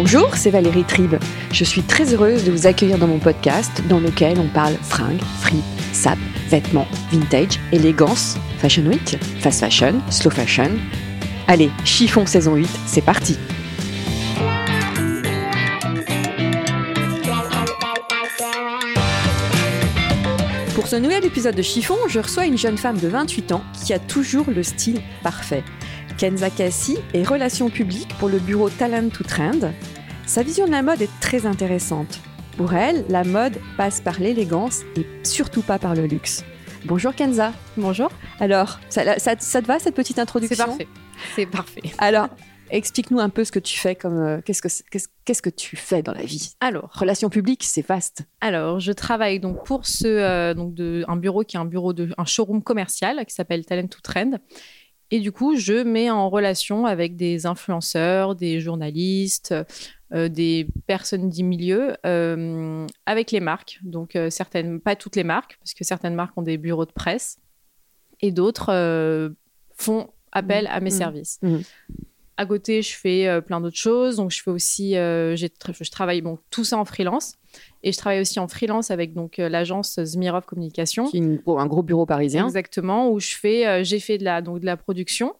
Bonjour, c'est Valérie Tribe. Je suis très heureuse de vous accueillir dans mon podcast dans lequel on parle fringues, frites, sap, vêtements, vintage, élégance, fashion week, fast fashion, slow fashion. Allez, chiffon saison 8, c'est parti Pour ce nouvel épisode de Chiffon, je reçois une jeune femme de 28 ans qui a toujours le style parfait. Kenza Kassi est relations publiques pour le bureau Talent to Trend. Sa vision de la mode est très intéressante. Pour elle, la mode passe par l'élégance et surtout pas par le luxe. Bonjour Kenza. Bonjour. Alors, ça, ça- ça te va cette petite introduction? C'est parfait. C'est parfait. Alors, explique-nous un peu ce que tu fais comme euh, qu'est-ce que qu'est-ce que tu fais dans la vie? Alors, Relations publiques, c'est vaste. alors, je travaille donc pour ce euh, donc de un bureau qui est un bureau de un showroom commercial qui s'appelle Talent to Trend. Et du coup, je mets en relation avec des influenceurs, des journalistes, euh, des personnes du milieu, euh, avec les marques. Donc euh, certaines, pas toutes les marques, parce que certaines marques ont des bureaux de presse, et d'autres font appel à mes Mhm. services. Mhm. À côté, je fais euh, plein d'autres choses. Donc, je fais aussi, euh, tra- je travaille bon, tout ça en freelance. Et je travaille aussi en freelance avec donc euh, l'agence Zmirov Communication. Qui est une- un gros bureau parisien. Exactement, où je fais, j'ai fait de la, donc de la production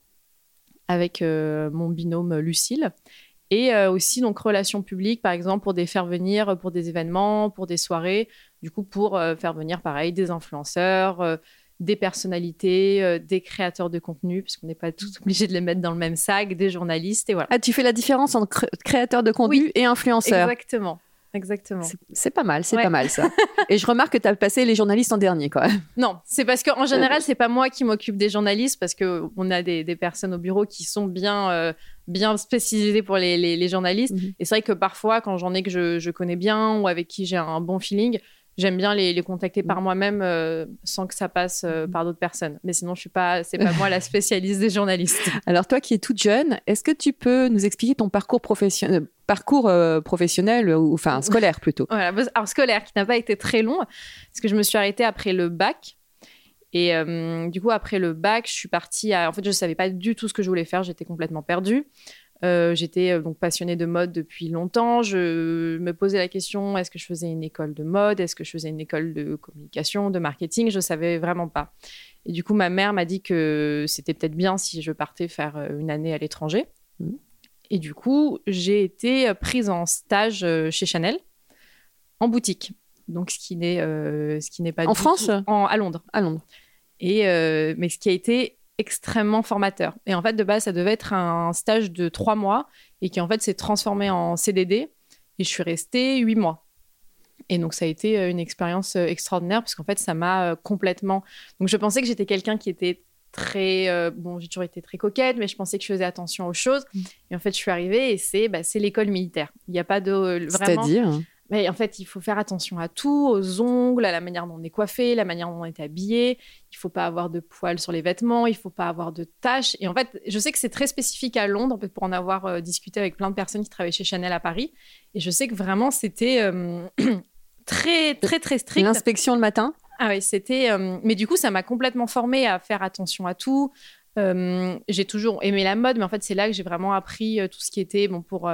avec mon binôme Lucille. Et aussi, donc, relations publiques, par exemple, pour des faire venir, pour des événements, pour des soirées. Du coup, pour euh, faire venir, pareil, des influenceurs, euh, des personnalités, euh, des créateurs de contenu, puisqu'on n'est pas tous obligés de les mettre dans le même sac, des journalistes, et voilà. Ah, tu fais la différence entre cré- créateur de contenu Oui, et influenceur. Exactement. Exactement. C'est- pas mal, c'est Ouais. pas mal ça. et je remarque que tu as passé les journalistes en dernier quand même. Non, c'est parce qu'en général, c'est pas moi qui m'occupe des journalistes parce que on a des, des personnes au bureau qui sont bien, euh, bien spécialisées pour les, les- les journalistes. Mhm. Et c'est vrai que parfois, quand j'en ai que je, je connais bien ou avec qui j'ai un bon feeling, j'aime bien les, les contacter par moi-même euh, sans que ça passe euh, par d'autres personnes. Mais sinon, je suis pas, c'est pas moi la spécialiste des journalistes. Alors toi qui es toute jeune, est-ce que tu peux nous expliquer ton parcours professionnel, parcours euh, professionnel ou enfin scolaire plutôt? Voilà, alors scolaire qui n'a pas été très long parce que je me suis arrêtée après le bac. Et du coup, après le bac, je suis partie à. En fait, je ne savais pas du tout ce que je voulais faire. J'étais complètement perdue. Euh, J'étais euh, donc passionnée de mode depuis longtemps. Je me posais la question est-ce que je faisais une école de mode? Est-ce que je faisais une école de communication, de marketing? Je ne savais vraiment pas. Et du coup, ma mère m'a dit que c'était peut-être bien si je partais faire euh, une année à l'étranger. Mhm. Et du coup, j'ai été prise en stage chez Chanel en boutique. Donc, ce qui n'est euh, pas En du France? tout- en, à Londres. à Londres Et euh, mais ce qui a été extrêmement formateur. Et en fait, de base, ça devait être un stage de trois mois et qui en fait s'est transformé en CDD. Et je suis restée huit mois. Et donc, ça a été euh, une expérience euh, extraordinaire parce qu'en fait, ça m'a euh, complètement. Donc, je pensais que j'étais quelqu'un qui était très. euh, bon, j'ai toujours été très coquette, mais je pensais que je faisais attention aux choses. Mm. Et en fait, je suis arrivée et c'est bah, l'école militaire. Il n'y a pas de. Vraiment, C'est-à-dire mais en fait, il faut faire attention à tout, aux ongles, à la manière dont on est coiffé, la manière dont on est habillé. Il faut pas avoir de poils sur les vêtements, il faut pas avoir de taches. Et en fait, je sais que c'est très spécifique à Londres pour en avoir euh, discuté avec plein de personnes qui travaillent chez Chanel à Paris. Et je sais que vraiment, c'était euh, très, très, très strict. l'inspection le matin? Ah oui, c'était. euh, Mais du coup, ça m'a complètement formée à faire attention à tout. J'ai toujours aimé la mode, mais en fait, c'est là que j'ai vraiment appris tout ce qui était bon pour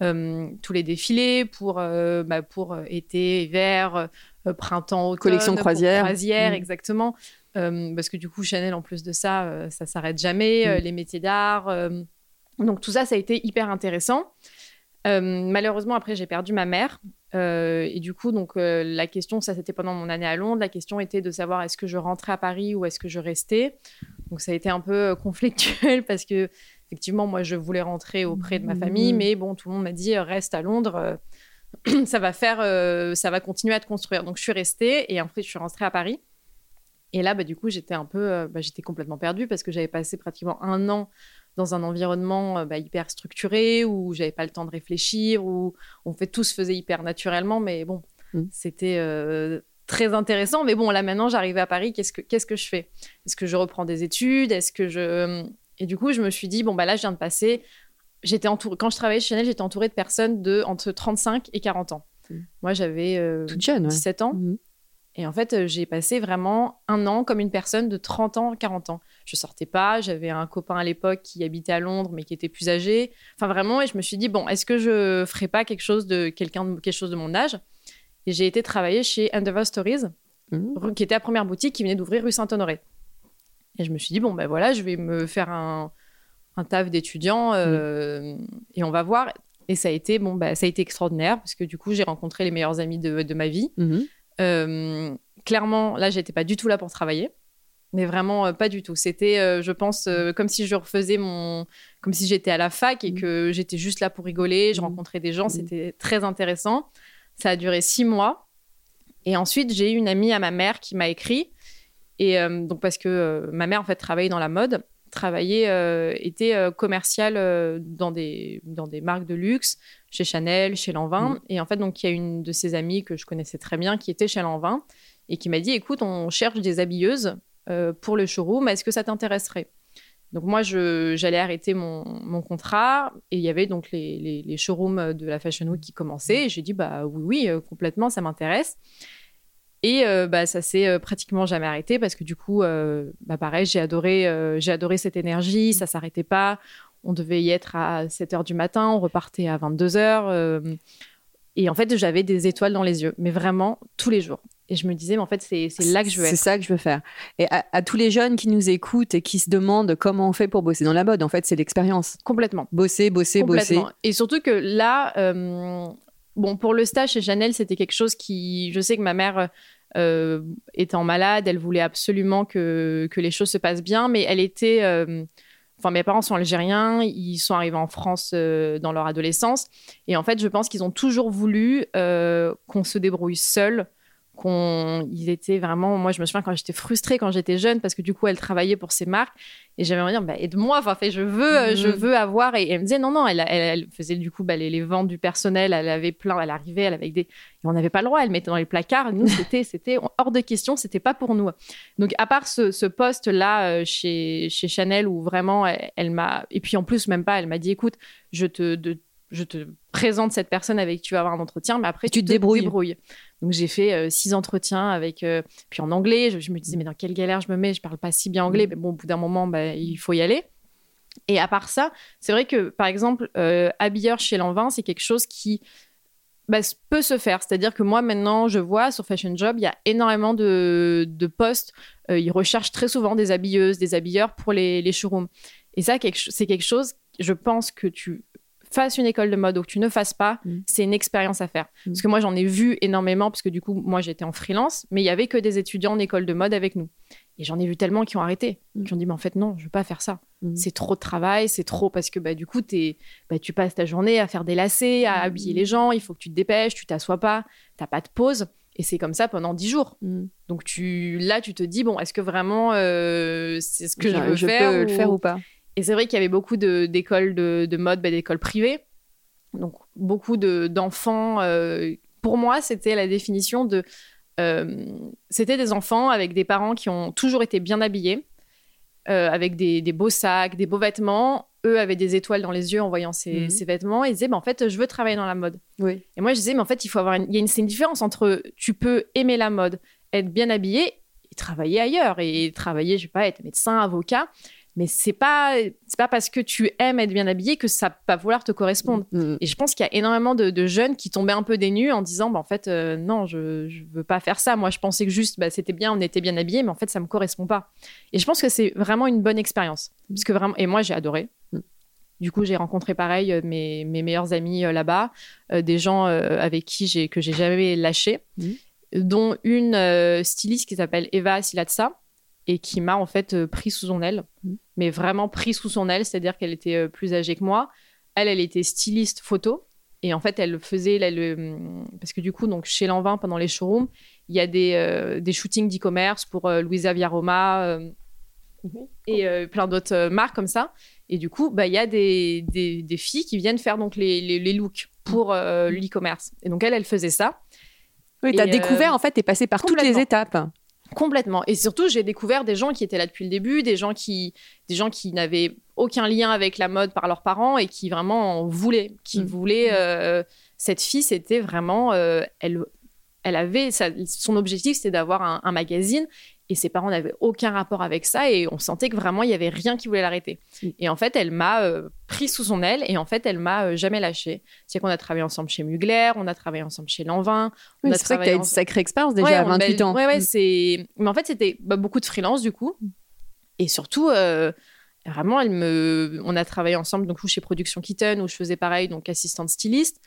tous les défilés, pour, euh, bah, pour euh, été, hiver, euh, printemps, automne. Collection croisière. croisière, Mm. exactement. Euh, parce que du coup, Chanel, en plus de ça, euh, ça s'arrête jamais. euh, Mm. les métiers d'art. euh, donc tout ça, ça a été hyper intéressant. Euh, malheureusement, après, j'ai perdu ma mère. Euh, et du coup, donc, euh, la question, ça c'était pendant mon année à Londres, la question était de savoir est-ce que je rentrais à Paris ou est-ce que je restais? Donc ça a été un peu euh, conflictuel parce que, effectivement, moi, je voulais rentrer auprès de ma famille, Mhm. mais bon, tout le monde m'a dit euh, reste à Londres. euh, ça va faire, euh, ça va continuer à te construire. Donc je suis restée et en fait, je suis rentrée à Paris. Et là, bah, du coup, j'étais un peu, euh, bah, j'étais complètement perdue parce que j'avais passé pratiquement un an dans un environnement bah, hyper structuré où j'avais pas le temps de réfléchir, où on fait tout se faisait hyper naturellement, mais bon, Mm. c'était très intéressant. Mais bon, là maintenant, j'arrivais à Paris, qu'est-ce que qu'est-ce que je fais? Est-ce que je reprends des études? Est-ce que je et du coup, je me suis dit bon bah là, je viens de passer. J'étais entourée quand je travaillais chez Chanel, j'étais entourée de personnes de entre 35 et 40 ans. Mm. Moi, j'avais euh, Toute jeune, ouais. 17 ans. Mhm. Et en fait, euh, j'ai passé vraiment un an comme une personne de 30 ans, 40 ans. Je sortais pas, j'avais un copain à l'époque qui habitait à Londres, mais qui était plus âgé. Enfin, vraiment, et je me suis dit, bon, est-ce que je ferais pas quelque chose de quelqu'un de quelque chose de mon âge? Et j'ai été travailler chez Endeavour Stories, rue- qui était la première boutique qui venait d'ouvrir rue Saint-Honoré. Et je me suis dit, bon, ben voilà, je vais me faire un, un taf d'étudiant euh, et on va voir. Et ça a été, bon, bah, ça a été extraordinaire parce que du coup, j'ai rencontré les meilleurs amis de, de ma vie. Mhm. Euh, clairement, là, j'étais pas du tout là pour travailler. Mais vraiment, euh, pas du tout. C'était, je pense, comme si je refaisais mon. Comme si j'étais à la fac et Mhm. que j'étais juste là pour rigoler. Je Mhm. rencontrais des gens. C'était très intéressant. Ça a duré six mois. Et ensuite, j'ai eu une amie à ma mère qui m'a écrit. Et euh, donc, parce que euh, ma mère, en fait, travaillait dans la mode, travaillait, euh, était euh, commerciale euh, dans, des, dans des marques de luxe, chez Chanel, chez Lanvin. Mhm. Et en fait, donc, il y a une de ses amies que je connaissais très bien qui était chez Lanvin et qui m'a dit écoute, on cherche des habilleuses pour le showroom, est-ce que ça t'intéresserait? Donc moi, j'allais arrêter mon, mon contrat et il y avait donc les, les, les showrooms de la Fashion Week qui commençaient. Et j'ai dit, bah oui, oui, complètement, ça m'intéresse. Et euh, bah, ça s'est euh, pratiquement jamais arrêté parce que du coup, euh, bah, pareil, j'ai adoré, euh, j'ai adoré cette énergie, ça s'arrêtait pas. On devait y être à 7 heures du matin, on repartait à 22 heures. et en fait, j'avais des étoiles dans les yeux, mais vraiment tous les jours. Et je me disais, mais en fait, c'est c'est là que je veux C'est être. ça que je veux faire. Et à, à tous les jeunes qui nous écoutent et qui se demandent comment on fait pour bosser dans la mode, en fait, c'est l'expérience. Complètement. Bosser, bosser, bosser. Et surtout que là, euh, bon, pour le stage chez Chanel, c'était quelque chose qui. Je sais que ma mère euh, étant malade, elle voulait absolument que, que les choses se passent bien, mais elle était. euh, Enfin, mes parents sont algériens, ils sont arrivés en France euh, dans leur adolescence. Et en fait, je pense qu'ils ont toujours voulu qu'on se débrouille seul. Qu'on, ils étaient vraiment. Moi, je me souviens quand j'étais frustrée quand j'étais jeune parce que du coup, elle travaillait pour ses marques et j'avais envie de dire, bah, aide-moi. Enfin, fait, je veux, euh, je Mhm. veux avoir. Et elle me disait, non, non. Elle, elle, elle faisait du coup bah, les, les ventes du personnel. Elle avait plein. Elle arrivait, elle avait des. Et on n'avait pas le droit. Elle mettait dans les placards. Nous, c'était, c'était hors de question. C'était pas pour nous. Donc, à part ce, ce poste-là euh, chez, chez Chanel où vraiment, elle, elle m'a. Et puis en plus, même pas. Elle m'a dit, écoute, je te, de- je te présente cette personne avec qui tu vas avoir un entretien, mais après, Tu te débrouilles. Donc, j'ai fait euh, six entretiens avec. euh, puis en anglais, je, je me disais, mais dans quelle galère je me mets? Je parle pas si bien anglais. Mais bon, au bout d'un moment, bah, il faut y aller. Et à part ça, c'est vrai que, par exemple, euh, habilleur chez Lanvin, c'est quelque chose qui bah, peut se faire. C'est-à-dire que moi, maintenant, je vois sur Fashion Job, il y a énormément de, de postes. Euh, ils recherchent très souvent des habilleuses, des habilleurs pour les, les showrooms. Et ça, c'est quelque chose, je pense que tu fasses une école de mode ou que tu ne fasses pas, Mm. c'est une expérience à faire. Mm. Parce que moi, j'en ai vu énormément, parce que du coup, moi, j'étais en freelance, mais il y avait que des étudiants en école de mode avec nous. Et j'en ai vu tellement qui ont arrêté, Mm. qui ont dit, mais en fait, non, je veux pas faire ça. Mm. C'est trop de travail, c'est trop, parce que bah, du coup, t'es- bah, tu passes ta journée à faire des lacets, à Mm. habiller les gens, il faut que tu te dépêches, tu t'assois pas, t'as pas de pause. Et c'est comme ça pendant dix jours. Mm. Donc tu, là, tu te dis, bon, est-ce que vraiment euh, c'est ce que je, veux je faire peux ou- le faire ou pas? Et c'est vrai qu'il y avait beaucoup d'écoles de, de mode, bah, d'écoles privées. Donc, beaucoup de- d'enfants. euh, pour moi, c'était la définition de. euh, c'était des enfants avec des parents qui ont toujours été bien habillés, euh, avec des, des beaux sacs, des beaux vêtements. Eux avaient des étoiles dans les yeux en voyant ces, Mhm. ces vêtements. Et ils disaient, bah, en fait, je veux travailler dans la mode. Oui. Et moi, je disais, mais en fait, il faut avoir une, il y a une, c'est une différence entre tu peux aimer la mode, être bien habillé et travailler ailleurs. Et travailler, je sais pas, être médecin, avocat. Mais c'est pas, c'est pas parce que tu aimes être bien habillé que ça va vouloir te correspondre. Mm. Et je pense qu'il y a énormément de, de jeunes qui tombaient un peu dénus en disant, bah, en fait, euh, non, je, je veux pas faire ça. Moi, je pensais que juste, bah, c'était bien, on était bien habillés, mais en fait, ça me correspond pas. Et je pense que c'est vraiment une bonne expérience. Parce que vraiment, et moi, j'ai adoré. Mm. Du coup, j'ai rencontré pareil euh, mes, mes meilleurs amis euh, là-bas, euh, des gens avec qui j'ai que j'ai jamais lâché, dont une styliste qui s'appelle Eva Silatsa et qui m'a en fait euh, pris sous son aile, Mhm. mais vraiment pris sous son aile, c'est-à-dire qu'elle était euh, plus âgée que moi. Elle, elle était styliste photo et en fait, elle faisait, elle, euh, parce que du coup, donc chez Lanvin pendant les showrooms, il y a des, euh, des shootings d'e-commerce pour euh, Louisa Viaroma euh, et euh, plein d'autres marques comme ça. Et du coup, bah, il y a des, des, des filles qui viennent faire donc les, les, les looks pour euh, l'e-commerce. Et donc, elle, elle faisait ça. Oui, t'as Et, découvert, en fait, t'es passé par toutes les étapes. Complètement. Et surtout, j'ai découvert des gens qui étaient là depuis le début, des gens qui, des gens qui n'avaient aucun lien avec la mode par leurs parents et qui vraiment en voulaient, qui Mm. voulaient. euh, cette fille, c'était vraiment, euh, elle, elle avait sa- son objectif, c'était d'avoir un, un magazine. Et ses parents n'avaient aucun rapport avec ça et on sentait que vraiment il y avait rien qui voulait l'arrêter. Mm. Et en fait, elle m'a euh, pris sous son aile et en fait, elle m'a euh, jamais lâché. C'est qu'on a travaillé ensemble chez Mugler, on a travaillé ensemble chez Lanvin. Oui, a c'est vrai que travaillé t'as une sacrée expérience déjà Ouais, à on- 28 bah, ans. Ouais, ouais, Mm. c'est. Mais en fait, c'était bah, beaucoup de freelance du coup. Et surtout, euh, vraiment, elle me. On a travaillé ensemble donc chez Production Kitten où je faisais pareil, donc assistante styliste.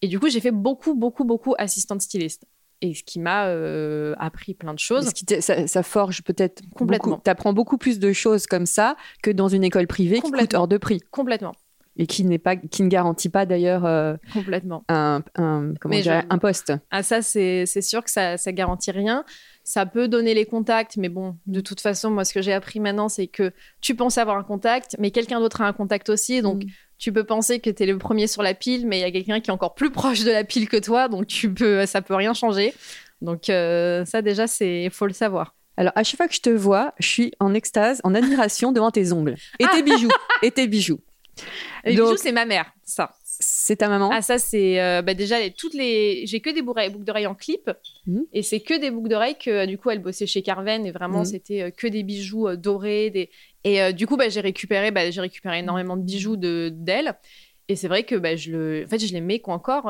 Et du coup, j'ai fait beaucoup, beaucoup, beaucoup assistante styliste. Et ce qui m'a euh, appris plein de choses. Ce qui te- ça, ça forge peut-être Complètement. beaucoup. T'apprends beaucoup plus de choses comme ça que dans une école privée qui coûte hors de prix Complètement. et qui n'est pas, qui ne garantit pas d'ailleurs euh, Complètement. un, un- comment un poste. Ah, ça, c'est sûr que ça, ça garantit rien. Ça peut donner les contacts, mais bon, de toute façon, moi, ce que j'ai appris maintenant, c'est que tu penses avoir un contact, mais quelqu'un d'autre a un contact aussi. Donc, Mm. Tu peux penser que tu es le premier sur la pile, mais il y a quelqu'un qui est encore plus proche de la pile que toi, donc tu peux, ça peut rien changer. Donc, euh, ça, déjà, c'est faut le savoir. Alors à chaque fois que je te vois, je suis en extase, en admiration devant tes ongles et tes bijoux et tes bijoux. Les Donc- bijoux, c'est ma mère, ça. C'est ta maman? Ah, ça, c'est euh, bah, déjà les, toutes les. J'ai que des boucles d'oreilles en clip. Mhm. Et c'est que des boucles d'oreilles que, euh, du coup, elle bossait chez Carven. Et vraiment, Mhm. c'était euh, que des bijoux euh, dorés. Des... Et du coup, bah, j'ai récupéré, bah, j'ai récupéré énormément de bijoux de- d'elle. Et c'est vrai que bah, je, le... en fait, je les mets quoi encore.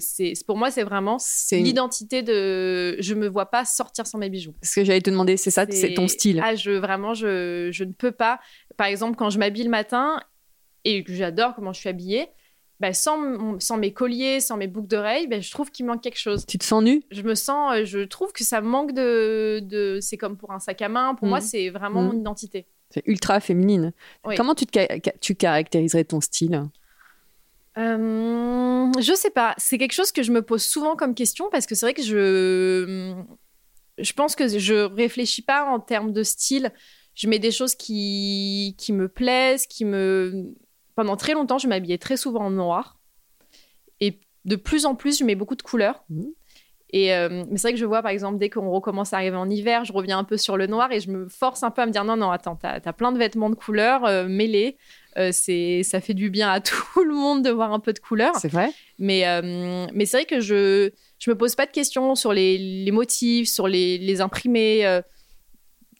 c'est c'est- Pour moi, c'est vraiment l'identité de. Je me vois pas sortir sans mes bijoux. ce que j'allais te demander, c'est ça, c'est ton style. Ah, je, vraiment, je, je ne peux pas. Par exemple, quand je m'habille le matin et que j'adore comment je suis habillée, bah, sans, mon- sans mes colliers, sans mes boucles d'oreilles, bah, je trouve qu'il manque quelque chose. Tu te sens nu Je me sens, euh, je trouve que ça manque de. de c'est comme pour un sac à main. Pour moi, c'est vraiment Mhm. mon identité. C'est ultra féminine. Oui. Comment tu, te tu caractériserais ton style? Euh, je sais pas. C'est quelque chose que je me pose souvent comme question parce que c'est vrai que je. Je pense que je réfléchis pas en termes de style. Je mets des choses qui, qui me plaisent, qui me. Pendant très longtemps, je m'habillais très souvent en noir. Et de plus en plus, je mets beaucoup de couleurs. Mhm. Et euh, mais c'est vrai que je vois, par exemple, dès qu'on recommence à arriver en hiver, je reviens un peu sur le noir et je me force un peu à me dire non, non, attends, t'as as plein de vêtements de couleurs euh, mêlés. Euh, c'est ça fait du bien à tout le monde de voir un peu de couleurs. C'est vrai Mais, euh, mais c'est vrai que je je me pose pas de questions sur les, les motifs, sur les, les imprimés.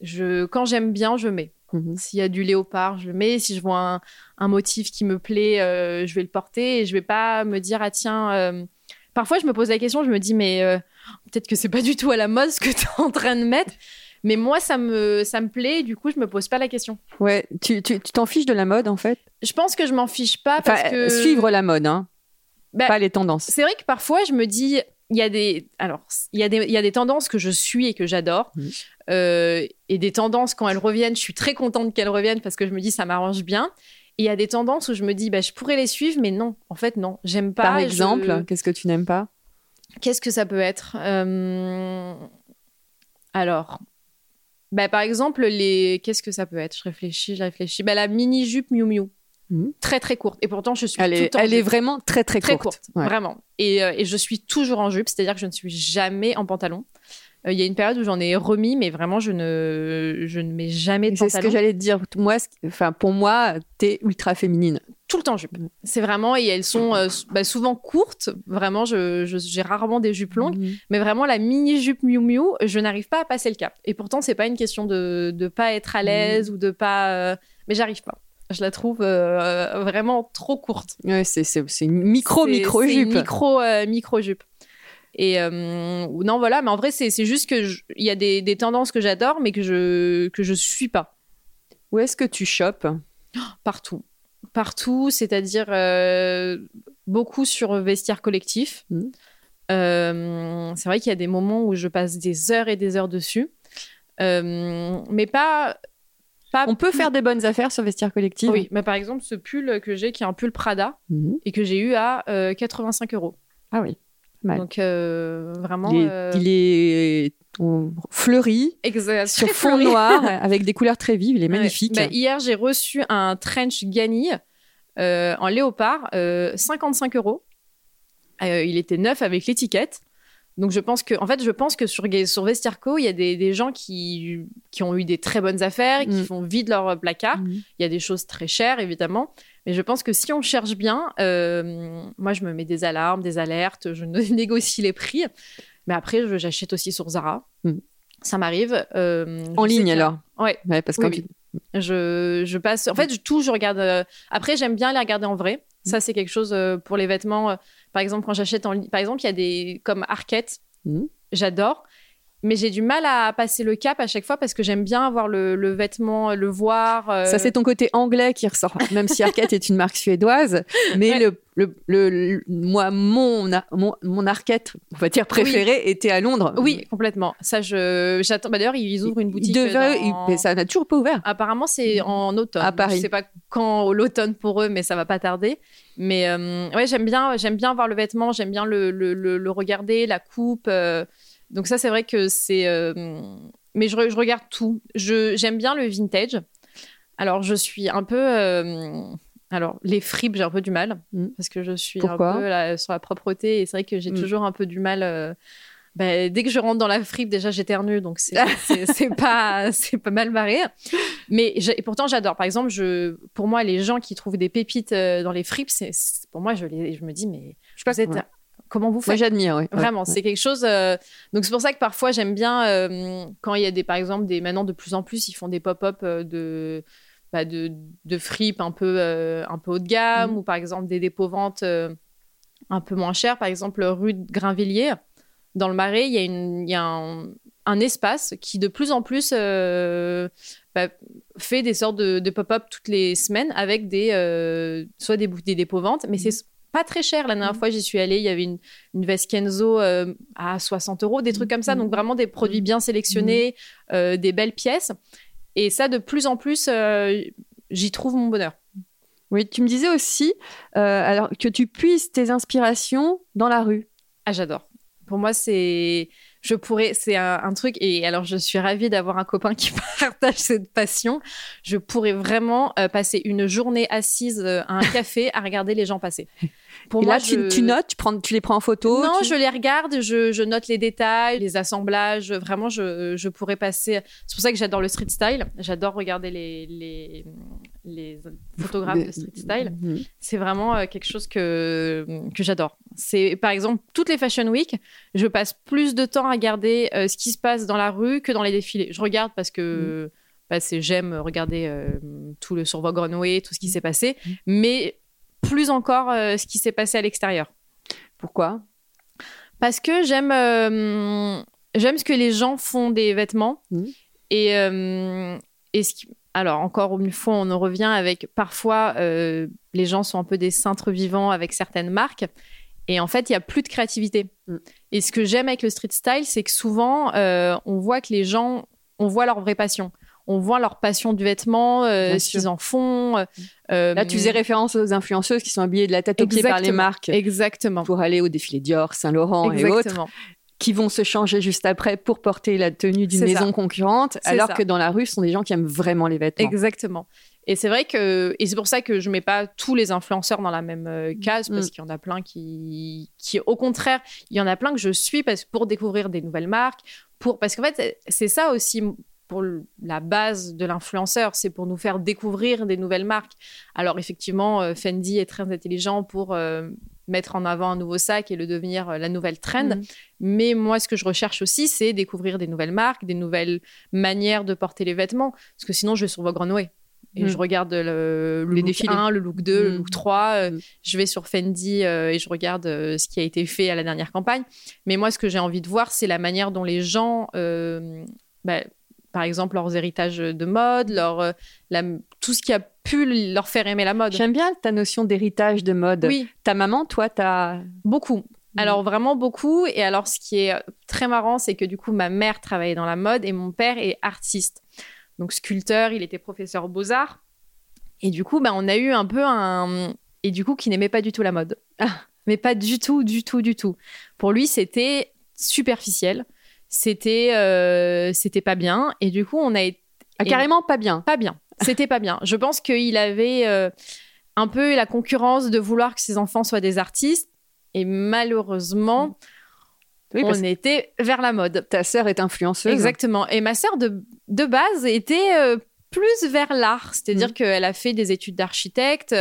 je, quand j'aime bien, je mets. Mhm. S'il y a du léopard, je le mets. Si je vois un, un motif qui me plaît, euh, je vais le porter. Et je vais pas me dire, ah tiens. euh, Parfois, je me pose la question, je me dis, mais euh, peut-être que c'est pas du tout à la mode ce que tu es en train de mettre. Mais moi, ça me, ça me plaît. et Du coup, je me pose pas la question. Ouais, tu t'en fiches de la mode en fait? Je pense que je m'en fiche pas Enfin, parce que. suivre la mode, hein, Bah, pas les tendances. C'est vrai que parfois, je me dis, il y a des, alors, il y a des, il y a des tendances que je suis et que j'adore, Mhm. Euh, et des tendances quand elles reviennent, je suis très contente qu'elles reviennent parce que je me dis ça m'arrange bien. Et il y a des tendances où je me dis, bah, je pourrais les suivre, mais non, en fait, non, j'aime pas. Par je- exemple, qu'est-ce que tu n'aimes pas? Qu'est-ce que ça peut être? Euh, Alors, bah, par exemple, les... qu'est-ce que ça peut être? Je réfléchis, je réfléchis. Bah, la mini jupe Miu Miu, Mhm. très très courte. Et pourtant, je suis Elle tout est, elle est vraiment très très, très courte. courte, Ouais. vraiment. Et, euh, et je suis toujours en jupe, c'est-à-dire que je ne suis jamais en pantalon. Euh, Il y a une période où j'en ai remis, mais vraiment, je ne, je ne mets jamais de C'est ce pantalon. que j'allais te dire. Moi, enfin, pour moi, t'es ultra féminine. Tout le temps jupe. C'est vraiment, et elles sont euh, bah, souvent courtes. Vraiment, je- j'ai rarement des jupes longues. Mhm. Mais vraiment, la mini-jupe Miu Miu, je n'arrive pas à passer le cap. Et pourtant, c'est pas une question de ne pas être à l'aise ou de pas. euh, Mais j'arrive pas. Je la trouve euh, vraiment trop courte. Ouais, c'est une micro C'est- Et euh, non, voilà, mais en vrai, c'est juste que il y a des, des tendances que j'adore, mais que je que je suis pas Où est-ce que tu chopes? Partout, partout, c'est-à-dire euh, beaucoup sur vestiaire collectif. Mhm. Euh, c'est vrai qu'il y a des moments où je passe des heures et des heures dessus, mais pas pas. On peut faire des bonnes affaires sur vestiaire collectif. Oui, mais par exemple, ce pull que j'ai, qui est un pull Prada Mhm. et que j'ai eu à euh, 85 euros. Ah oui. Donc euh, vraiment. il est, euh, il est, on- fleuri exact- sur fond fleuri. noir avec des couleurs très vives. Il est Ouais. magnifique. Bah, hier, j'ai reçu un trench Gani euh, en léopard, euh, 55 euros. Euh, il était neuf avec l'étiquette. Donc je pense que, en fait, je pense que sur, sur Vestiarco, il y a des, des gens qui, qui ont eu des très bonnes affaires, qui Mm. font vide leur placard. Mhm. Il y a des choses très chères, évidemment. Mais je pense que si on cherche bien, euh, moi, je me mets des alarmes, des alertes, je né- négocie les prix. Mais après, j'achète aussi sur Zara. Mm. Ça m'arrive. euh, En ligne alors. Ouais. Ouais, parce Oui, que oui. Je, je passe. En fait, je- tout, je regarde. euh, Après, j'aime bien les regarder en vrai. Ça, c'est quelque chose pour les vêtements. Par exemple, quand j'achète en ligne, par exemple, il y a des comme Arquette. Mhm. J'adore. Mais j'ai du mal à passer le cap à chaque fois parce que j'aime bien avoir le, le vêtement, le voir. euh, Ça, c'est ton côté anglais qui ressort, même si Arquette est une marque suédoise. Mais Ouais. le, le, le- moi, mon, a- mon, mon Arquette, on va dire préféré, était à Londres. Oui, complètement. Ça, je j'attends. Bah, D'ailleurs, ils ouvrent une boutique. devait- dans- il- ça n'a toujours pas ouvert. Apparemment, c'est en automne. À Paris. Je sais pas quand l'automne pour eux, mais ça va pas tarder. Mais euh, ouais, j'aime bien, j'aime bien voir le vêtement, j'aime bien le, le, le- le regarder, la coupe. euh, donc ça, c'est vrai que c'est. euh, mais je, re- je regarde tout. J'aime bien le vintage. Alors, je suis un peu. euh, alors, les fripes, j'ai un peu du mal Mm. parce que je suis Pourquoi? un peu là, sur la propreté et c'est vrai que j'ai Mm. toujours un peu du mal. euh, bah, dès que je rentre dans la fripe, déjà j'éternue, donc c'est pas c'est pas mal barré. Mais et pourtant j'adore. Par exemple, je pour moi les gens qui trouvent des pépites euh, dans les fripes, c'est c'est- pour moi je les je me dis mais Je sais pas vous êtes ouais. Comment vous Moi, faites j'admire. ouais. Vraiment, Ouais. c'est quelque chose. euh, Donc c'est pour ça que parfois j'aime bien euh, quand il y a des, par exemple, des maintenant de plus en plus, ils font des pop-up euh, de bah, de, de fripes un peu euh, un peu haut de gamme Mhm. ou par exemple des dépôts ventes euh, un peu moins chers. Par exemple, rue de Grainvilliers, dans le Marais, il y a une il y a un, un espace qui de plus en plus bah, fait des sortes de, de pop-up toutes les semaines avec des soit des, des dépôts ventes, mais c'est pas très cher. La dernière Mhm. fois, j'y suis allée, il y avait une, une veste Kenzo euh, à 60 euros, des trucs comme ça. Mhm. Donc vraiment des produits bien sélectionnés, euh, des belles pièces. Et ça, de plus en plus, euh, j'y trouve mon bonheur. Oui, tu me disais aussi alors, que tu puisses tes inspirations dans la rue. Ah, j'adore. Pour moi, c'est. Je pourrais. C'est un, un truc. Et alors, je suis ravie d'avoir un copain qui partage cette passion. Je pourrais vraiment euh, passer une journée assise euh, à un café à regarder les gens passer. Pour Et moi, là, tu, notes, tu, prends, tu les prends en photo. Non, tu- je les regarde, je, je note les détails, les assemblages. Vraiment, je, je pourrais passer. C'est pour ça que j'adore le street style. J'adore regarder les, les, les photographes de street style. Mhm. C'est vraiment euh, quelque chose que, que j'adore. C'est par exemple toutes les Fashion Week, je passe plus de temps à regarder euh, ce qui se passe dans la rue que dans les défilés. Je regarde parce que bah, c'est j'aime regarder euh, tout le sur Vogue Runway, tout ce qui s'est passé, mais plus encore euh, ce qui s'est passé à l'extérieur. Pourquoi? Parce que j'aime j'aime ce que les gens font des vêtements Mhm. et et ce qui- alors encore une fois on en revient avec parfois euh, les gens sont un peu des cintres vivants avec certaines marques et en fait il y a plus de créativité. Mhm. Et ce que j'aime avec le street style c'est que souvent euh, on voit que les gens on voit leur vraie passion. On voit leur passion du vêtement, euh, ce qu'ils en font. euh, Là, tu faisais référence aux influenceuses qui sont habillées de la tête aux pieds par les marques Exactement. pour aller au défilé Dior, Saint-Laurent et autres. Qui vont se changer juste après pour porter la tenue d'une maison ça. concurrente, alors ça. que dans la rue, ce sont des gens qui aiment vraiment les vêtements. Exactement. Et c'est vrai que et c'est pour ça que je mets pas tous les influenceurs dans la même euh, case parce Mm. qu'il y en a plein qui qui au contraire, il y en a plein que je suis parce pour découvrir des nouvelles marques, pour parce qu'en fait c'est ça aussi pour la base de l'influenceur, c'est pour nous faire découvrir des nouvelles marques. Alors effectivement, euh, Fendi est très intelligent pour euh, mettre en avant un nouveau sac et le devenir euh, la nouvelle trend. Mhm. Mais moi, ce que je recherche aussi, c'est découvrir des nouvelles marques, des nouvelles manières de porter les vêtements. Parce que sinon, je vais sur Vogue Runway. Et Mm. je regarde le, le look défilés. 1, le look 2, le Mm. look 3. euh, Mm. Je vais sur Fendi euh, et je regarde euh, ce qui a été fait à la dernière campagne. Mais moi, ce que j'ai envie de voir, c'est la manière dont les gens, euh, bah, par exemple, leurs héritages de mode, leur, euh, la- tout ce qui a pu leur faire aimer la mode. J'aime bien ta notion d'héritage de mode. Oui, Ta maman, toi, t'as. Beaucoup. Alors vraiment beaucoup. Et alors ce qui est très marrant, c'est que du coup ma mère travaillait dans la mode et mon père est artiste. Donc sculpteur, il était professeur aux beaux-arts. Et du coup, bah, on a eu un peu un... Et du coup, qui n'aimait pas du tout la mode. mais pas du tout, du tout, du tout. Pour lui, c'était superficiel, c'était euh, c'était pas bien, et du coup, on a été ah, carrément pas bien. Pas bien. C'était pas bien. Je pense qu'il avait euh, un peu la concurrence de vouloir que ses enfants soient des artistes, et malheureusement. on était vers la mode. Ta sœur est influenceuse. Exactement. Et ma sœur, de, de base, était euh, plus vers l'art. C'est-à-dire mm. qu'elle a fait des études d'architecte.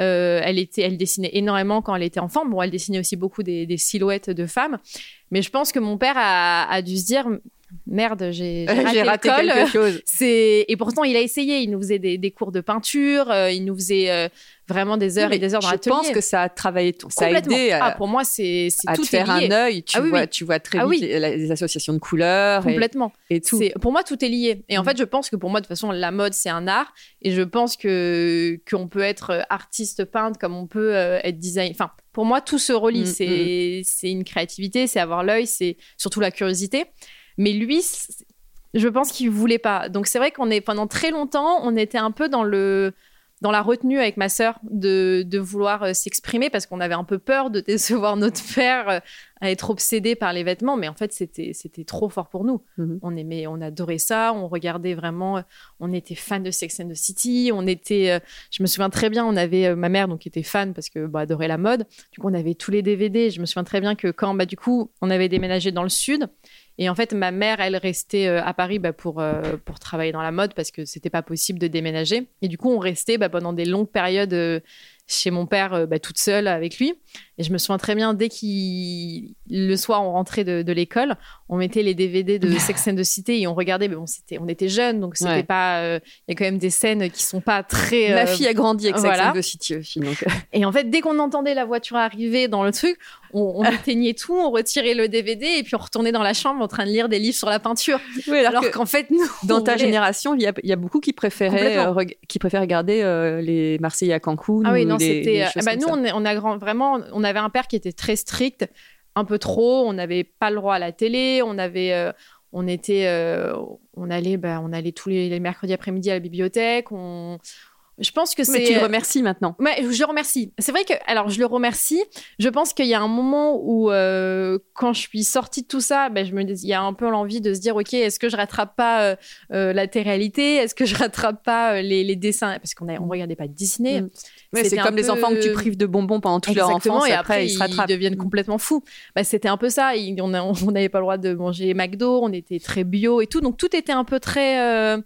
Euh, elle, était, elle dessinait énormément quand elle était enfant. Bon, elle dessinait aussi beaucoup des, silhouettes de femmes. Mais je pense que mon père a, dû se dire merde, j'ai raté, quelque chose. C'est et pourtant il a essayé. Il nous faisait des, cours de peinture. Euh, il nous faisait vraiment des heures et des heures dans l'atelier. Je pense que ça a travaillé, ça a aidé à, ah, pour moi, c'est à tout te faire un œil. Tu, ah vois, tu vois très ah vite les, associations de couleurs. Complètement. Et, tout. Pour moi, tout est lié. Et en mm. fait, je pense que pour moi, de toute façon, la mode, c'est un art. Et je pense que qu'on peut être artiste peintre comme on peut euh, être designer. Enfin, pour moi, tout se relie. Mm, c'est mm. c'est une créativité, c'est avoir l'œil, c'est surtout la curiosité. Mais lui, je pense qu'il voulait pas. Donc c'est vrai qu'on est pendant très longtemps, on était un peu dans le dans la retenue avec ma sœur de, de vouloir euh, s'exprimer parce qu'on avait un peu peur de décevoir notre père euh, à être obsédé par les vêtements. Mais en fait c'était c'était trop fort pour nous. Mhm. on aimait on adorait ça. On regardait vraiment euh, on était fan de Sex and the City. On était je me souviens très bien on avait ma mère donc était fan parce que bah, adorait la mode. Du coup on avait tous les DVD je me souviens très bien que quand bah du coup on avait déménagé dans le sud et en fait, ma mère, elle restait euh, à Paris bah, pour, euh, pour travailler dans la mode parce que c'était pas possible de déménager. Et du coup, on restait bah, pendant des longues périodes euh, chez mon père bah, toute seule avec lui. Et je me souviens très bien, dès qu'il le soir, on rentrait de, de l'école, on mettait les DVD de Sex and the City et on regardait. Mais bon, c'était, on était jeunes, donc c'était pas. Il y a quand même des scènes qui sont pas très. Ma fille a grandi avec Sex and the City aussi. Donc... Et en fait, dès qu'on entendait la voiture arriver dans le truc, on, éteignait tout, on retirait le DVD et puis on retournait dans la chambre en train de lire des livres sur la peinture. Oui, alors, qu'en fait, nous, dans ta génération, il y, a, beaucoup qui préféraient, euh, qui préfèrent regarder euh, les Marseillais à Cancun. Ah oui, non, Euh, bah, nous, on, on, a grand, vraiment, on avait un père qui était très strict, un peu trop. On n'avait pas le droit à la télé. On avait, on était, on allait, bah, on allait tous les, les mercredis après-midi à la bibliothèque. On je pense que c'est. Mais tu le remercies maintenant. Mais je le remercie. C'est vrai que, alors, je le remercie. Je pense qu'il y a un moment où, euh, quand je suis sortie de tout ça, ben, je me il y a un peu l'envie de se dire, ok, est-ce que je rattrape pas euh, euh la réalité Est-ce que je rattrape pas euh, les, les dessins? Parce qu'on on regardait pas Disney. Mm. C'est comme les enfants que tu prives de bonbons pendant toute leur enfance et après, ils, se rattrapent. Ils deviennent complètement fous. Bah, c'était un peu ça. on n'avait pas le droit de manger McDo. On était très bio et tout. Donc tout était un peu très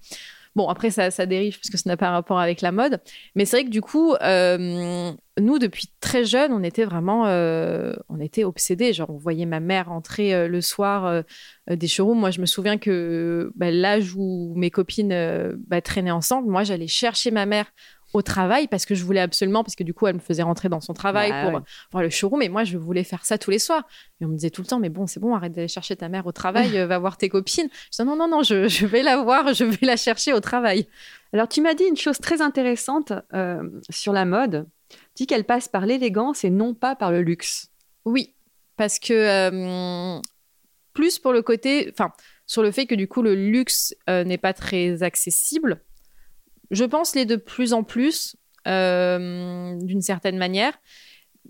Bon, après, ça, ça dérive parce que ça n'a pas rapport avec la mode. Mais c'est vrai que du coup, euh, nous, depuis très jeune, on était vraiment, euh, on était obsédés. Genre, on voyait ma mère entrer euh, le soir des showrooms. Moi, je me souviens que bah, l'âge où mes copines bah, traînaient ensemble, moi, j'allais chercher ma mère au travail parce que je voulais absolument, parce que du coup, elle me faisait rentrer dans son travail bah pour voir le showroom. Et moi, je voulais faire ça tous les soirs. Et on me disait tout le temps, mais bon, c'est bon, arrête d'aller chercher ta mère au travail, euh, va voir tes copines. Je disais, non, non, non, je, vais la voir, je vais la chercher au travail. Alors, tu m'as dit une chose très intéressante euh, sur la mode. Tu dis qu'elle passe par l'élégance et non pas par le luxe. Oui, parce que euh, plus pour le côté, enfin, sur le fait que du coup, le luxe n'est pas très accessible je pense les de plus en plus, euh, d'une certaine manière.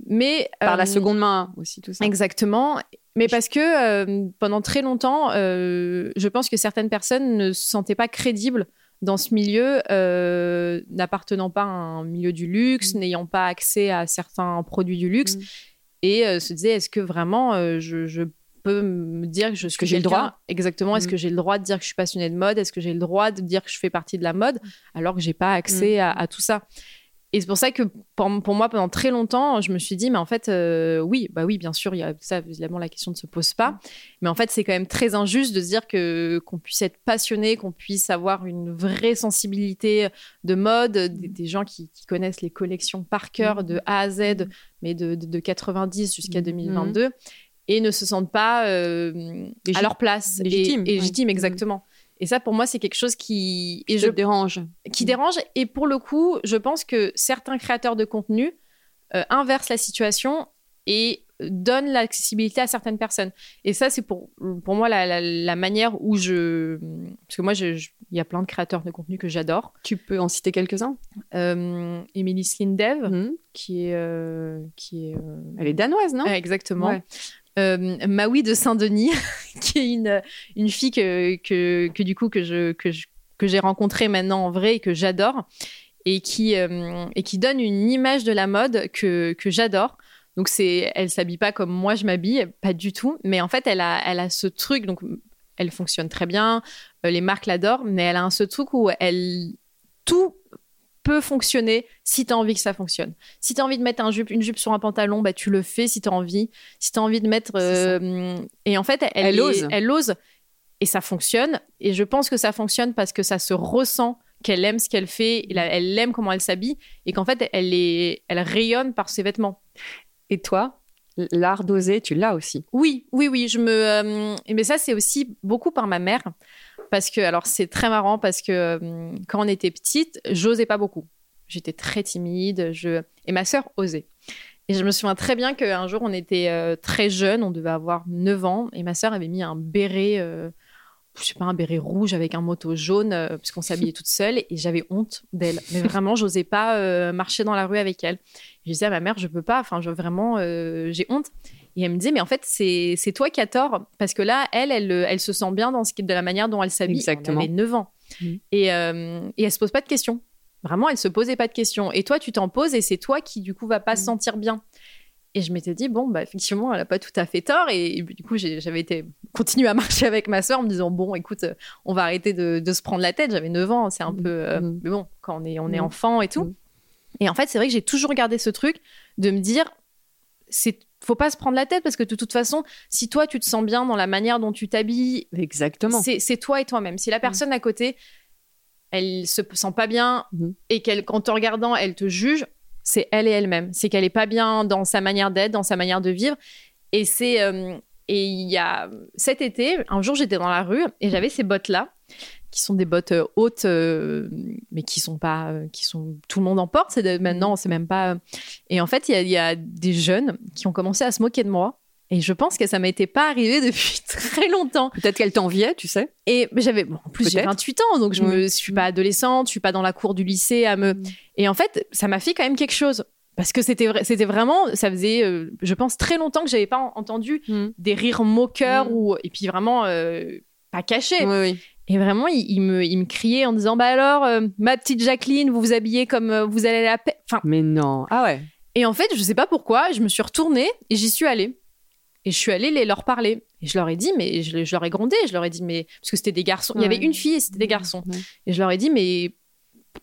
Mais, Par la euh, seconde main aussi, tout ça. Exactement. Mais parce que euh, pendant très longtemps, je pense que certaines personnes ne se sentaient pas crédibles dans ce milieu, n'appartenant pas à un milieu du luxe, mm. n'ayant pas accès à certains produits du luxe, mm. et se disaient est-ce que vraiment je, je peux me dire que je que j'ai le droit exactement. Est-ce mm. que j'ai le droit de dire que je suis passionnée de mode? Est-ce que j'ai le droit de dire que je fais partie de la mode? Alors que j'ai pas accès mm. à, tout ça. Et c'est pour ça que pour, moi pendant très longtemps je me suis dit mais en fait euh, oui bah oui bien sûr il y a ça évidemment la question ne se pose pas. Mais en fait c'est quand même très injuste de se dire que qu'on puisse être passionné qu'on puisse avoir une vraie sensibilité de mode des, gens qui, connaissent les collections par cœur de A à Z mais de, de, 90 jusqu'à 2022 et ne se sentent pas euh, à leur place. Légitime. Et, légitime, exactement. Et ça, pour moi, c'est quelque chose qui... Et je, dérange. Qui dérange. Et pour le coup, je pense que certains créateurs de contenu euh, inversent la situation et donne l'accessibilité à certaines personnes. Et ça, c'est pour, pour moi la, la- la manière où je. Parce que moi, il y a plein de créateurs de contenu que j'adore. Tu peux en citer quelques-uns? Euh, Emily Slindev, Mhm. qui est. euh, qui est Elle est danoise, non? Exactement. Ouais. Euh, Maui de Saint-Denis, qui est une, une fille que, que, du coup que je- que j'ai rencontrée maintenant en vrai et que j'adore et qui euh, et qui donne une image de la mode que, que j'adore. Donc c'est elle s'habille pas comme moi je m'habille, pas du tout, mais en fait elle a elle a ce truc donc elle fonctionne très bien, euh, les marques l'adorent, mais elle a un ce truc où elle tout peut fonctionner si tu as envie que ça fonctionne. Si tu as envie de mettre un jupe, une jupe sur un pantalon, bah, tu le fais si tu as envie. Si tu as envie de mettre. Euh, et en fait, elle, ose. Elle ose. Et ça fonctionne. Et je pense que ça fonctionne parce que ça se ressent qu'elle aime ce qu'elle fait, elle, elle aime comment elle s'habille, et qu'en fait, elle, est, elle rayonne par ses vêtements. Et toi, l'art d'oser, tu l'as aussi. Oui, oui, oui. Je me, euh, mais ça, c'est aussi beaucoup par ma mère. Parce que, alors, c'est très marrant parce que euh, quand on était petite, j'osais pas beaucoup. J'étais très timide. Je... Et ma sœur osait. Et je me souviens très bien qu'un jour, on était euh, très jeunes, on devait avoir 9 ans, et ma sœur avait mis un béret, je sais pas, un béret rouge avec un moto jaune, euh, parce qu'on s'habillait toute seule, et j'avais honte d'elle. Mais vraiment, j'osais pas euh, marcher dans la rue avec elle. Je disais à ma mère, je peux pas, enfin, je, vraiment, euh, j'ai honte. Et elle me disait, mais en fait, c'est toi qui as tort. Parce que là, elle, elle, elle se sent bien dans ce qui, de la manière dont elle s'habille. Exactement. Elle avait 9 ans. Mhm. Et, et elle se pose pas de questions. Vraiment, elle se posait pas de questions. Et toi, tu t'en poses et c'est toi qui, du coup, va pas se sentir bien. Et je m'étais dit, bon, bah, effectivement, elle a pas tout à fait tort. Et, du coup, j'avais été continué à marcher avec ma soeur en me disant, bon, écoute, on va arrêter de, de se prendre la tête. J'avais 9 ans, c'est un Mhm. peu. euh, Mhm. Mais bon, quand on est, on est Mhm. enfant et tout. Et en fait, c'est vrai que j'ai toujours gardé ce truc de me dire, c'est faut pas se prendre la tête parce que de toute façon, si toi tu te sens bien dans la manière dont tu t'habilles, Exactement. c'est toi et toi-même. Si la personne à côté, elle se sent pas bien et qu'elle, qu'en te regardant, elle te juge, c'est elle et elle-même. C'est qu'elle est pas bien dans sa manière d'être, dans sa manière de vivre. Et c'est euh, et il y a cet été, un jour j'étais dans la rue et j'avais ces bottes là qui sont des bottes euh, hautes euh, mais qui sont pas euh, qui sont tout le monde en porte c'est de- maintenant c'est même pas et en fait il y a- il y, a des jeunes qui ont commencé à se moquer de moi et je pense que ça m'était pas arrivé depuis très longtemps Peut-être qu'elle t'enviait, tu sais. et j'avais, bon, en plus, j'ai Peut-être. 28 ans, donc je je suis pas adolescente, je suis pas dans la cour du lycée à me. Mm. Et en fait, ça m'a fait quand même quelque chose. Parce que c'était c'était vraiment, ça faisait, euh, je pense, très longtemps que j'avais pas en- entendu des rires moqueurs Mm. ou, et puis vraiment, euh, pas cachés. Oui, oui. Et vraiment, il, il me, il me criait en disant, bah alors, euh, ma petite Jacqueline, vous vous habillez comme euh, vous allez à la paix. Enfin, Mais non. Ah ouais. et en fait, je sais pas pourquoi, je me suis retournée et j'y suis allée. Et je suis allée les, leur parler. Et je leur ai dit, mais je, je leur ai grondé, je leur ai dit, mais. Parce que c'était des garçons. Il y avait une fille et c'était des garçons. Ouais. Et je leur ai dit, mais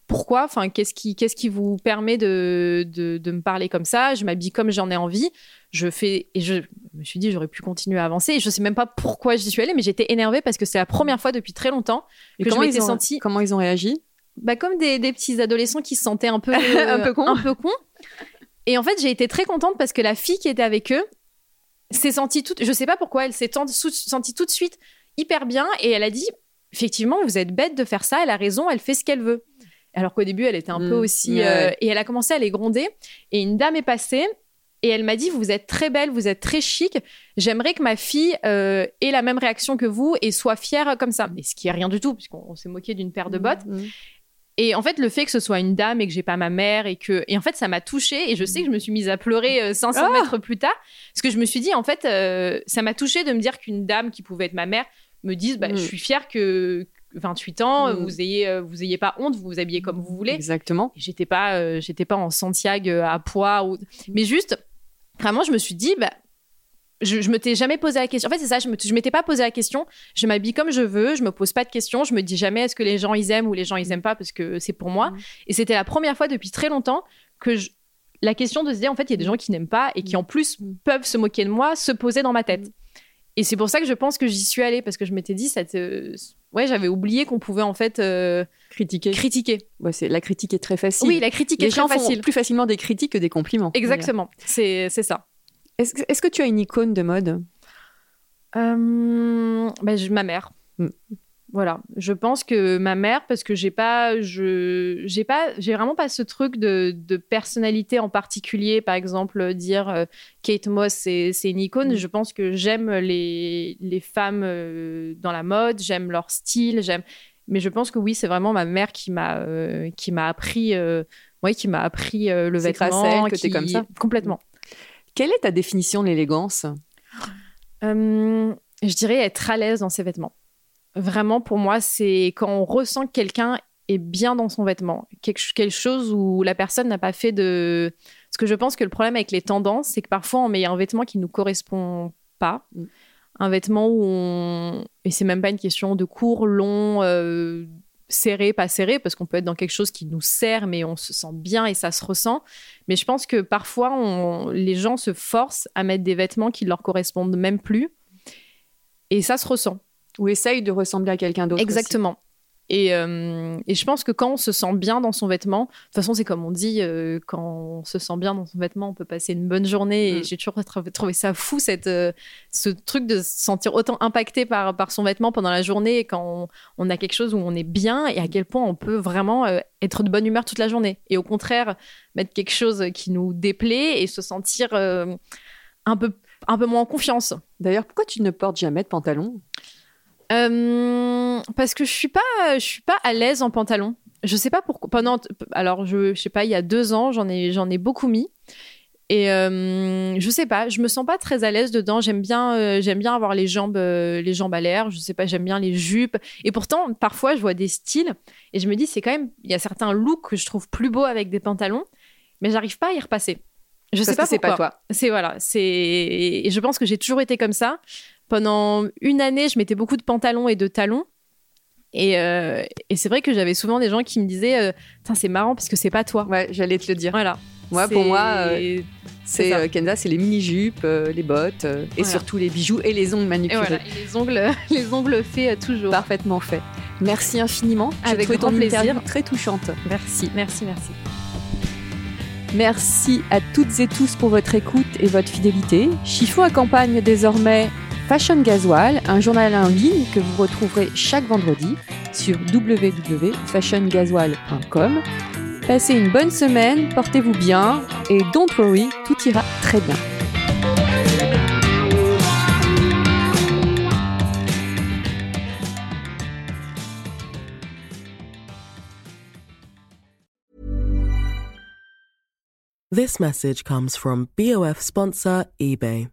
pourquoi? Enfin, qu'est-ce qui, qu'est-ce qui vous permet de, de, de me parler comme ça? Je m'habille comme j'en ai envie. Je fais. Et je me suis dit, j'aurais pu continuer à avancer. Et je sais même pas pourquoi j'y suis allée, mais j'étais énervée parce que c'est la première fois depuis très longtemps Et que je m'étais ils ont sentie Comment ils ont réagi? Bah, comme des, des petits adolescents qui se sentaient un peu, Un peu cons. un peu cons. Et en fait, j'ai été très contente parce que la fille qui était avec eux s'est sentie toute, je sais pas pourquoi, elle s'est sentie tout de suite hyper bien et elle a dit, effectivement, vous êtes bête de faire ça, elle a raison, elle fait ce qu'elle veut. Alors qu'au début, elle était un Mm. peu aussi, euh, ouais. et elle a commencé à les gronder. Et une dame est passée et elle m'a dit, vous êtes très belle, vous êtes très chic. J'aimerais que ma fille euh, ait la même réaction que vous et soit fière comme ça. Mais ce qui est rien du tout, puisqu'on on s'est moqué d'une paire de bottes. Mm. Et en fait, le fait que ce soit une dame et que j'ai pas ma mère et que, et en fait, ça m'a touchée et je sais que je me suis mise à pleurer euh, 500 Ah mètres plus tard parce que je me suis dit, en fait, euh, ça m'a touchée de me dire qu'une dame qui pouvait être ma mère me dise, bah, Mm. je suis fière que 28 ans, Mm. vous ayez, euh, vous ayez pas honte, vous vous habillez comme vous voulez. Exactement. Et J'étais pas, euh, j'étais pas en Santiago euh, à poids ou, mais juste, vraiment, je me suis dit, bah, je, je m'étais jamais posé la question. En fait, c'est ça, je me, je m'étais pas posé la question. Je m'habille comme je veux, je me pose pas de questions, je me dis jamais est-ce que les gens ils aiment ou les gens ils aiment pas parce que c'est pour moi. Mm. Et c'était la première fois depuis très longtemps que je- la question de se dire en fait, il y a des gens qui n'aiment pas et qui en plus Mm. peuvent se moquer de moi, se poser dans ma tête. Mm. Et c'est pour ça que je pense que j'y suis allée parce que je m'étais dit, ça te... ouais, j'avais oublié qu'on pouvait en fait euh, Critiquer. critiquer. Ouais, c'est la critique est très facile. Oui, la critique les est très gens font facile. plus facilement des critiques que des compliments. Exactement, c'est c'est ça. Est-ce que- tu as une icône de mode? Euh, bah, je- ma mère. Mm. Voilà, je pense que ma mère, parce que j'ai pas, je, j'ai pas, j'ai vraiment pas ce truc de, de personnalité en particulier. Par exemple, dire euh, Kate Moss, c'est, une icône. Mm. Je pense que j'aime les, les femmes euh, dans la mode, j'aime leur style, j'aime. Mais je pense que oui, c'est vraiment ma mère qui m'a, euh, qui m'a appris, ouais, qui m'a appris le C'est vêtement. grâce à elle que t'es qui- comme ça? Complètement. Quelle est ta définition de l'élégance? Euh, je dirais être à l'aise dans ses vêtements. Vraiment, pour moi, c'est quand on ressent que quelqu'un est bien dans son vêtement. Quelque, chose où la personne n'a pas fait de... Parce que je pense que le problème avec les tendances, c'est que parfois on met un vêtement qui ne nous correspond pas. Mm. Un vêtement où on... Et c'est même pas une question de court, long, euh, serré, pas serré, parce qu'on peut être dans quelque chose qui nous sert, mais on se sent bien et ça se ressent. Mais je pense que parfois, on- les gens se forcent à mettre des vêtements qui leur correspondent même plus. Et ça se ressent. Ou essaye de ressembler à quelqu'un d'autre Exactement. Et, euh, et je pense que quand on se sent bien dans son vêtement, de toute façon, c'est comme on dit, euh, quand on se sent bien dans son vêtement, on peut passer une bonne journée. Et Mm. j'ai toujours trou- trouvé ça fou, cette, euh, ce truc de se sentir autant impacté par, par son vêtement pendant la journée et quand on, on a quelque chose où on est bien et à quel point on peut vraiment être de bonne humeur toute la journée. Et au contraire, mettre quelque chose qui nous déplaît et se sentir un, peu, un peu moins en confiance. D'ailleurs, pourquoi tu ne portes jamais de pantalon? Euh, parce que je suis pas, je suis pas à l'aise en pantalon. Je sais pas pourquoi. Pendant, alors je, je sais pas, il y a deux ans, j'en ai, j'en ai beaucoup mis. Et euh, je sais pas, je me sens pas très à l'aise dedans. J'aime bien, euh, j'aime bien avoir les jambes, euh, les jambes à l'air. Je sais pas, j'aime bien les jupes. Et pourtant, parfois, je vois des styles et je me dis, c'est quand même, il y a certains looks que je trouve plus beaux avec des pantalons, mais j'arrive pas à y repasser. Je Parce sais pas que c'est pas toi. C'est voilà, c'est et je pense que j'ai toujours été comme ça. Pendant une année, je mettais beaucoup de pantalons et de talons. Et, euh, et c'est vrai que j'avais souvent des gens qui me disaient euh, c'est marrant parce que c'est pas toi. Ouais, j'allais te le dire. Voilà. Moi, pour moi, euh, c'est euh, Kenza, c'est les mini-jupes, euh, les bottes et Voilà. surtout les bijoux et les ongles Et manucurés. voilà, et les ongles, les ongles faits toujours. Parfaitement fait. Merci infiniment. Avec grand ton plaisir. très touchante. Merci, merci, merci. Merci à toutes et tous pour votre écoute et votre fidélité. Chiffon accompagne désormais Fashion Gasoil, un journal en ligne que vous retrouverez chaque vendredi sur www.fashiongasoil.com. Passez une bonne semaine, portez-vous bien et don't worry, tout ira très bien. This message comes from BOF sponsor eBay.